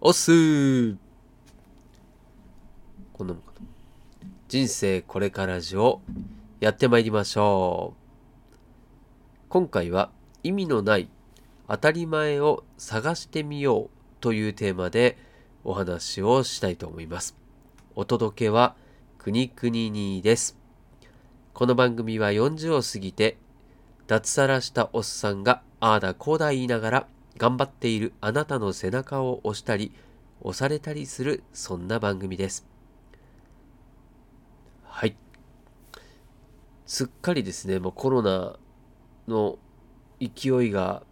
おっすーこんなもんかな。人生これからじをやってまいりましょう。今回は意味のない当たり前を探してみようというテーマでお話をしたいと思います。お届けはくにくににです。この番組は40を過ぎて脱サラしたおっさんがああだこうだ言いながら頑張っているあなたの背中を押したり押されたりするそんな番組です。はい。すっかりですねもうコロナの勢いが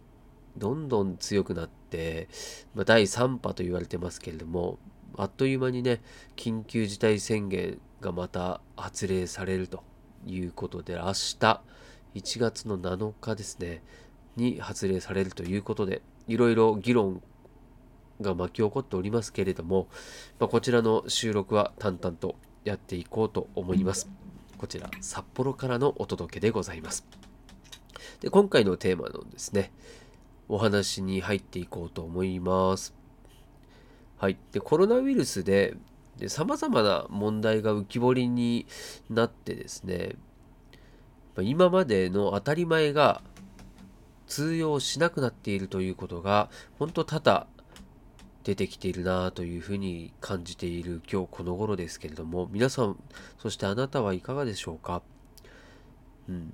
どんどん強くなって、まあ、第3波と言われてますけれどもあっという間にね緊急事態宣言がまた発令されるということで明日1月の7日ですねに発令されるということでいろいろ議論が巻き起こっておりますけれども、まあ、こちらの収録は淡々とやっていこうと思います。こちら、札幌からのお届けでございます。で、今回のテーマのですね、お話に入っていこうと思います。はい。で、コロナウイルスで、さまざまな問題が浮き彫りになってですね、今までの当たり前が通用しなくなっているということが本当多々出てきているなというふうに感じている今日この頃ですけれども皆さんそしてあなたはいかがでしょうか、うん。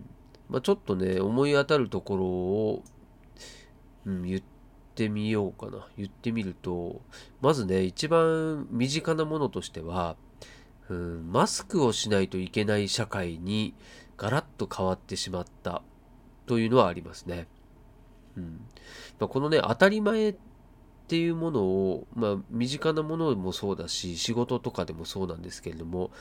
まあ、ちょっとね思い当たるところを、うん、言ってみようかな。言ってみるとまずね一番身近なものとしては、うん、マスクをしないといけない社会にガラッと変わってしまったというのはありますね。うんまあ、このね当たり前っていうものを、まあ、身近なものもそうだし仕事とかでもそうなんですけれども、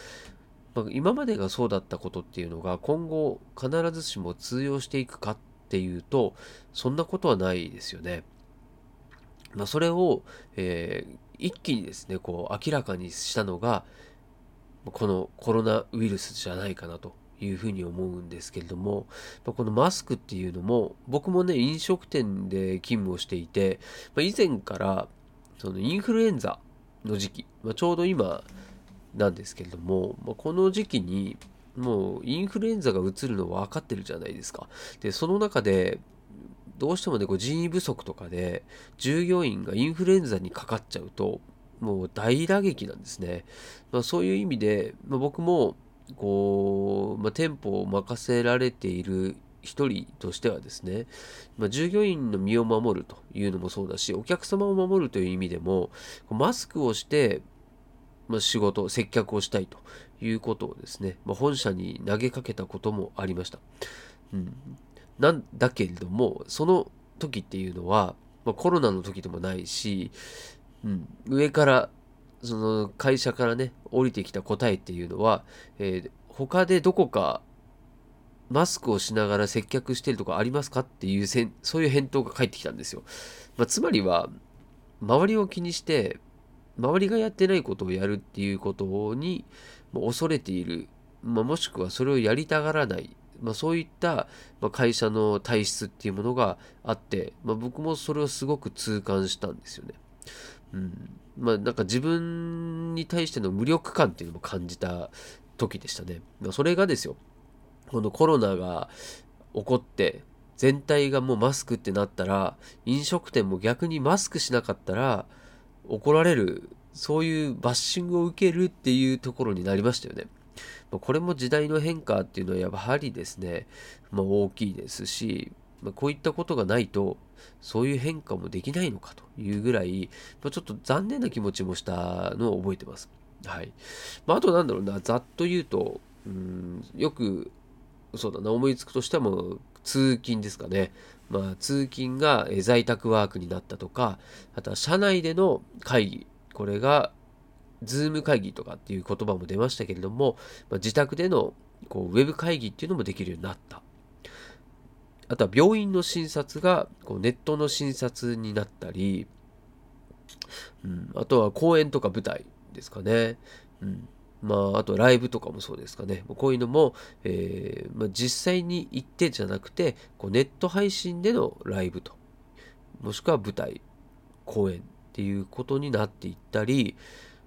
まあ、今までがそうだったことっていうのが今後必ずしも通用していくかっていうとそんなことはないですよね。まあ、それを、えー、一気にですねこう明らかにしたのがこのコロナウイルスじゃないかなというふうに思うんですけれども、まこのマスクっていうのも、僕もね、飲食店で勤務をしていて、ま以前からそのインフルエンザの時期、まちょうど今なんですけれども、まこの時期にもうインフルエンザがうつるの分かってるじゃないですか。で、その中で、どうしてもね、こう人員不足とかで、従業員がインフルエンザにかかっちゃうと、もう大打撃なんですね。まあ、そういう意味で、まあ、僕もこう、まあ、店舗を任せられている一人としてはですね、まあ、従業員の身を守るというのもそうだし、お客様を守るという意味でも、マスクをして、まあ、仕事、接客をしたいということをですね、まあ、本社に投げかけたこともありました。うん、なんだけれども、その時っていうのは、まあ、コロナの時でもないし、うん、上からその会社からね、降りてきた答えっていうのは、えー、他でどこかマスクをしながら接客してるとかありますかっていうせん、そういう返答が返ってきたんですよ。まあ、つまりは、周りを気にして、周りがやってないことをやるっていうことに恐れている、まあ、もしくはそれをやりたがらない、まあ、そういった、会社の体質っていうものがあって、まあ、僕もそれをすごく痛感したんですよね。うん、まあなんか自分に対しての無力感っていうのも感じた時でしたね。まあ、それがですよ、このコロナが起こって全体がもうマスクってなったら飲食店も逆にマスクしなかったら怒られるそういうバッシングを受けるっていうところになりましたよね。これも時代の変化っていうのはやはりですね、まあ、大きいですし、まあ、こういったことがないとそういう変化もできないのかというぐらい、まあ、ちょっと残念な気持ちもしたのを覚えてます。はい。まあ、あとなんだろうな、ざっと言うと、うん、よく、そうだな、思いつくとしても、通勤ですかね。まあ、通勤が在宅ワークになったとか、あとは社内での会議、これが、ズーム会議とかっていう言葉も出ましたけれども、まあ、自宅でのこうウェブ会議っていうのもできるようになった。あとは病院の診察がこうネットの診察になったり、うん、あとは公演とか舞台ですかね。うん、まあ、あとライブとかもそうですかね。こういうのも、えー、まあ、実際に行ってじゃなくて、こうネット配信でのライブと、もしくは舞台、公演っていうことになっていったり、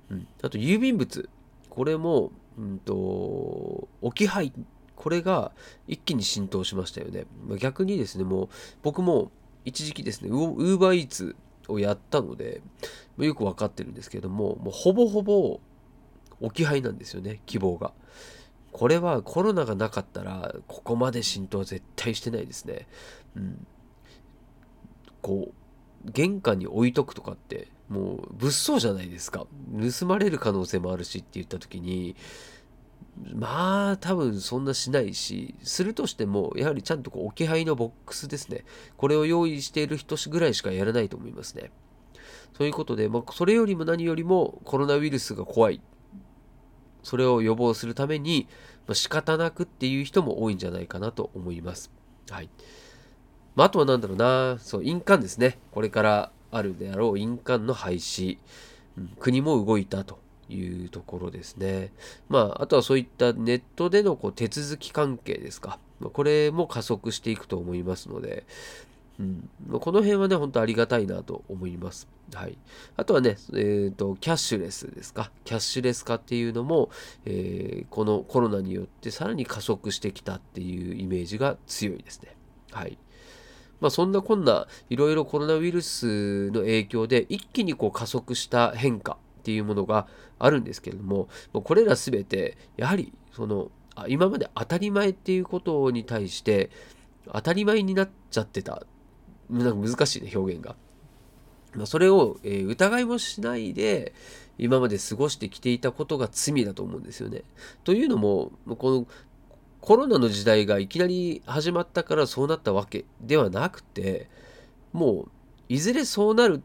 うん、あと郵便物これも、うんと、置き配これが一気に浸透しましたよね。ま逆にですね、もう僕も一時期ですね、ウーバーイーツをやったので、よくわかってるんですけども、もうほぼほぼ置き配なんですよね、希望が。これはコロナがなかったら、ここまで浸透は絶対してないですね。うん。こう、玄関に置いとくとかって、もう物騒じゃないですか。盗まれる可能性もあるしって言った時に、まあ多分そんなしないし、するとしても、やはりちゃんとこう置き配のボックスですね。これを用意している人ぐらいしかやらないと思いますね。そういうことで、まあ、それよりも何よりもコロナウイルスが怖い。それを予防するために、まあ、仕方なくっていう人も多いんじゃないかなと思います。はい。まあ、あとは何だろうな、そう、印鑑ですね。これからあるであろう印鑑の廃止。うん、国も動いたというところですね。まあ、あとはそういったネットでのこう手続き関係ですか。これも加速していくと思いますので、うん、この辺はね、本当ありがたいなと思います。はい。あとはね、えっ、ー、と、キャッシュレスですか。キャッシュレス化っていうのも、えー、このコロナによってさらに加速してきたっていうイメージが強いですね。はい。まあ、そんなこんないろいろコロナウイルスの影響で一気にこう加速した変化っていうものがあるんですけれども、これらすべて、やはり、その、今まで当たり前っていうことに対して、当たり前になっちゃってた。なんか難しいね、表現が。それを、えー、疑いもしないで、今まで過ごしてきていたことが罪だと思うんですよね。というのも、このコロナの時代がいきなり始まったからそうなったわけではなくて、もういずれそうなる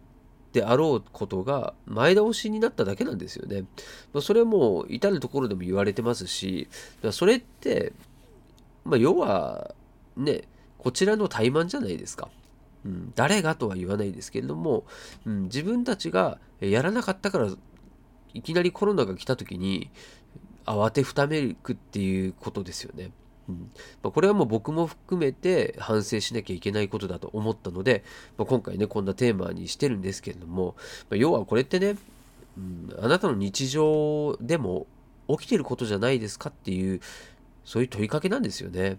であろうことが前倒しになっただけなんですよね。それはもう至るところでも言われてますし、それって、まあ、要はね、こちらの怠慢じゃないですか。うん、誰がとは言わないですけれども、うん、自分たちがやらなかったからいきなりコロナが来た時に慌てふためくっていうことですよね。まあ、これはもう僕も含めて反省しなきゃいけないことだと思ったので、まあ、今回ねこんなテーマにしてるんですけれども、まあ、要はこれってね、うん、あなたの日常でも起きてることじゃないですかっていうそういう問いかけなんですよね。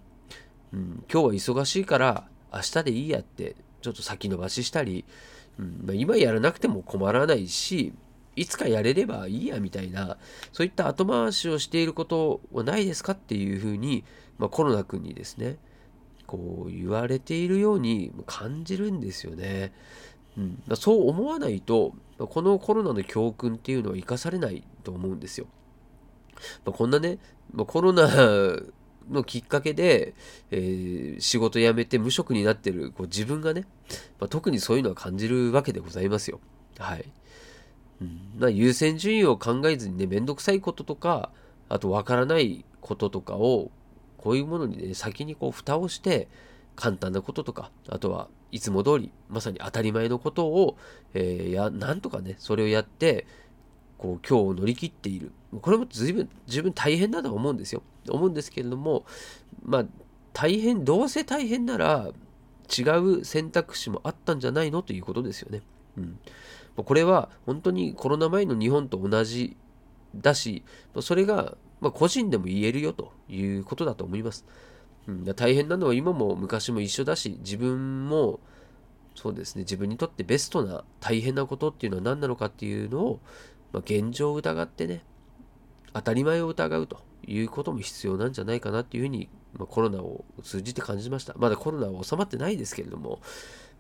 うん、今日は忙しいから明日でいいやってちょっと先延ばししたり、うんまあ、今やらなくても困らないしいつかやれればいいやみたいなそういった後回しをしていることはないですかっていうふうに、まあ、コロナ君にですねこう言われているように感じるんですよね。うん、そう思わないとこのコロナの教訓っていうのは生かされないと思うんですよ。まあ、こんなね、まあ、コロナのきっかけで、えー、仕事辞めて無職になってるこう自分がね、まあ、特にそういうのは感じるわけでございますよ。はい。うん、まあ、優先順位を考えずにね、めんどくさいこととか、あとわからないこととかをこういうものにね、先にこう蓋をして、簡単なこととか、あとはいつも通り、まさに当たり前のことを、えー、や、なんとかね、それをやって、こう、今日を乗り切っている。これも随分、十分大変だと思うんですよ。思うんですけれども、まあ、大変、どうせ大変なら、違う選択肢もあったんじゃないの？ということですよね。うん。これは本当にコロナ前の日本と同じだし、それが、個人でも言えるよということだと思います。大変なのは今も昔も一緒だし、自分もそうですね、自分にとってベストな大変なことっていうのは何なのかっていうのを、現状を疑ってね、当たり前を疑うということも必要なんじゃないかなっていうふうに、コロナを通じて感じました。まだコロナは収まってないですけれども、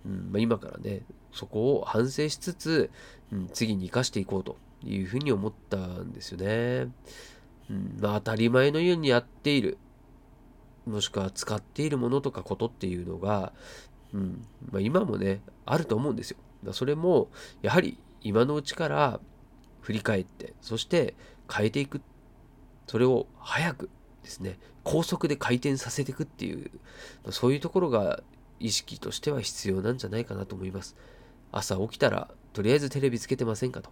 うんまあ、今からね、そこを反省しつつ、うん、次に生かしていこうというふうに思ったんですよね。うん、まあ当たり前のようにやっている、もしくは使っているものとかことっていうのが、うんまあ、今もね、あると思うんですよ。それも、やはり今のうちから振り返って、そして変えていく。それを早くですね、高速で回転させていくっていう、そういうところが意識としては必要なんじゃないかなと思います。朝起きたら、とりあえずテレビつけてませんかと。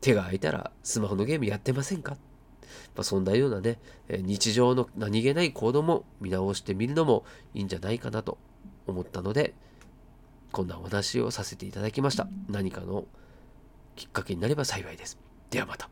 手が空いたらスマホのゲームやってませんかまあ、そんなようなね、日常の何気ない行動も見直してみるのもいいんじゃないかなと思ったので、こんなお話をさせていただきました。何かのきっかけになれば幸いです。ではまた。